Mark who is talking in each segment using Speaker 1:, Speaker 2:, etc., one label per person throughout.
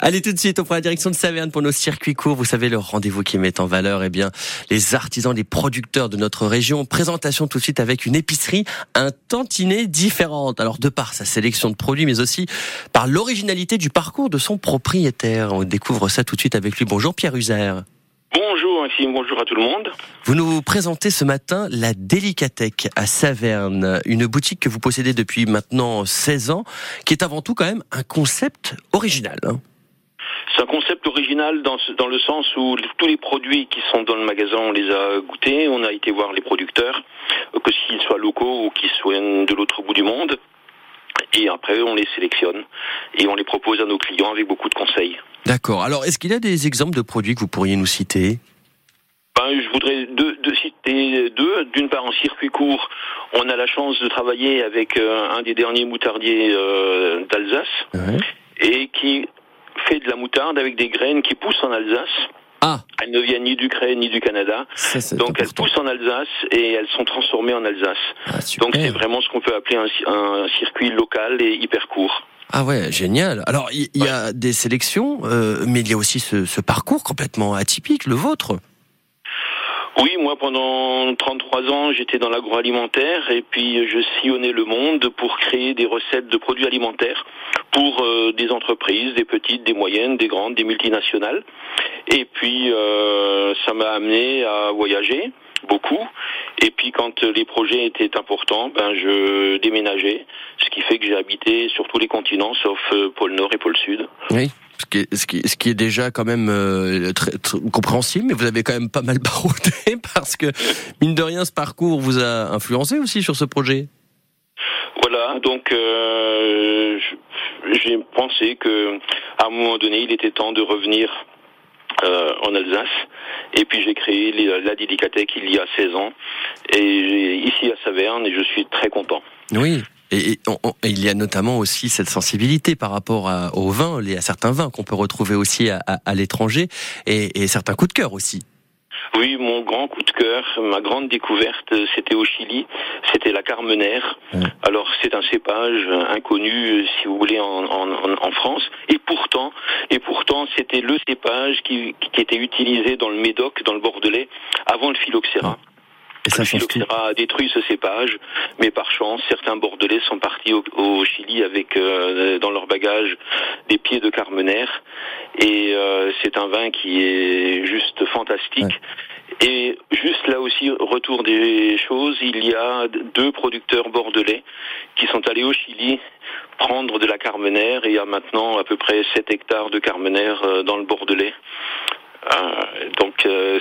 Speaker 1: Allez tout de suite, on prend la direction de Saverne pour nos circuits courts. Vous savez, le rendez-vous qui met en valeur eh bien, les artisans, les producteurs de notre région. Présentation tout de suite avec une épicerie un tantinet différente. Alors, de par sa sélection de produits, mais aussi par l'originalité du parcours de son propriétaire. On découvre ça tout de suite avec lui. Bonjour Pierre User.
Speaker 2: Bonjour Maxime, bonjour à tout le monde.
Speaker 1: Vous nous présentez ce matin la Délicatech à Saverne, une boutique que vous possédez depuis maintenant 16 ans, qui est avant tout quand même un concept original. Hein.
Speaker 2: C'est un concept original dans, dans le sens où tous les produits qui sont dans le magasin, on les a goûtés, on a été voir les producteurs, que s'ils soient locaux ou qu'ils soient de l'autre bout du monde. Et après, on les sélectionne et on les propose à nos clients avec beaucoup de conseils.
Speaker 1: D'accord. Alors, est-ce qu'il y a des exemples de produits que vous pourriez nous citer?
Speaker 2: Ben, je voudrais deux, citer deux. D'une part, en circuit court, on a la chance de travailler avec euh, un des derniers moutardiers euh, d'Alsace et qui fait de la moutarde avec des graines qui poussent en Alsace.
Speaker 1: Ah.
Speaker 2: Elles ne viennent ni d'Ukraine ni du Canada. Donc elles poussent en Alsace et elles sont transformées en Alsace. Ah, Donc c'est vraiment ce qu'on peut appeler un, circuit local et hyper court.
Speaker 1: Ah ouais, génial. Alors il y, a des sélections, euh, mais il y a aussi ce, ce parcours complètement atypique, le vôtre.
Speaker 2: Oui, moi pendant 33 ans, j'étais dans l'agroalimentaire et puis je sillonnais le monde pour créer des recettes de produits alimentaires pour euh, des entreprises, des petites, des moyennes, des grandes, des multinationales. Et puis euh, ça m'a amené à voyager beaucoup. Et puis quand les projets étaient importants, ben je déménageais, ce qui fait que j'ai habité sur tous les continents sauf euh, pôle Nord et pôle Sud.
Speaker 1: Oui ce qui est, ce qui, ce qui est déjà quand même euh, très, compréhensible, mais vous avez quand même pas mal baroudé parce que, mine de rien, ce parcours vous a influencé aussi sur ce projet.
Speaker 2: Voilà, donc euh, j'ai pensé que à un moment donné, il était temps de revenir euh, en Alsace. Et puis j'ai créé la Délicatech il y a 16 ans, et ici à Saverne, et je suis très content.
Speaker 1: Oui, et, il y a notamment aussi cette sensibilité par rapport à, au vin, à certains vins qu'on peut retrouver aussi à, à, l'étranger, et, et certains coups de cœur aussi.
Speaker 2: Oui, mon grand coup de cœur, ma grande découverte, c'était au Chili. C'était la Carmenère. Alors c'est un cépage inconnu, si vous voulez, en, en, en France. Et pourtant, et pourtant, c'était le cépage qui, qui, était utilisé dans le Médoc, dans le Bordelais, avant le phylloxéra. Et ça le phylloxéra a détruit ce cépage, mais par chance, certains Bordelais sont partis au, Chili avec euh, dans leur bagage des pieds de Carmenère, et euh, c'est un vin qui est juste fantastique. Et juste là aussi, retour des choses, il y a deux producteurs bordelais qui sont allés au Chili prendre de la carmenère et il y a maintenant à peu près 7 hectares de carmenère euh, dans le Bordelais. Euh,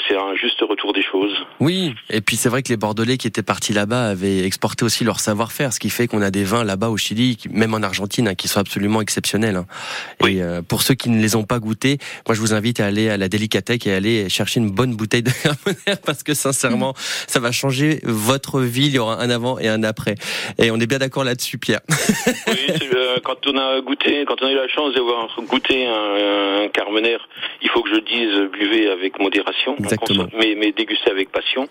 Speaker 2: c'est un juste retour des choses.
Speaker 1: Oui, et puis c'est vrai que les Bordelais qui étaient partis là-bas avaient exporté aussi leur savoir-faire, ce qui fait qu'on a des vins là-bas au Chili, même en Argentine, hein, qui sont absolument exceptionnels. Hein. Et euh, pour ceux qui ne les ont pas goûtés, moi je vous invite à aller à la Délicatech et aller chercher une bonne bouteille de Carmenère parce que sincèrement, ça va changer votre vie. Il y aura un avant et un après. Et on est bien d'accord là-dessus, Pierre.
Speaker 2: oui, quand on a goûté, quand on a eu la chance d'avoir goûté un, un Carmenère, il faut que je dise buvez avec modération, mais, mais dégustez avec passion.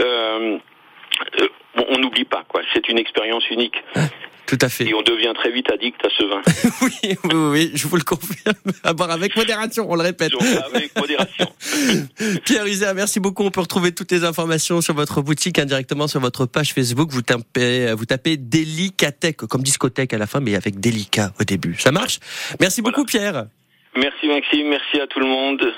Speaker 2: Euh, euh, on n'oublie pas, quoi. C'est une expérience unique.
Speaker 1: Tout à fait.
Speaker 2: Et on devient très vite addict à ce vin.
Speaker 1: oui, oui, oui, je vous le confirme. À boire avec modération, on le répète.
Speaker 2: Avec modération.
Speaker 1: Pierre User, merci beaucoup. On peut retrouver toutes les informations sur votre boutique indirectement sur votre page Facebook. Vous tapez, vous tapez Délicatech, comme discothèque à la fin, mais avec délicat au début. Ça marche? Merci beaucoup, Pierre.
Speaker 2: Merci Maxime, merci à tout le monde.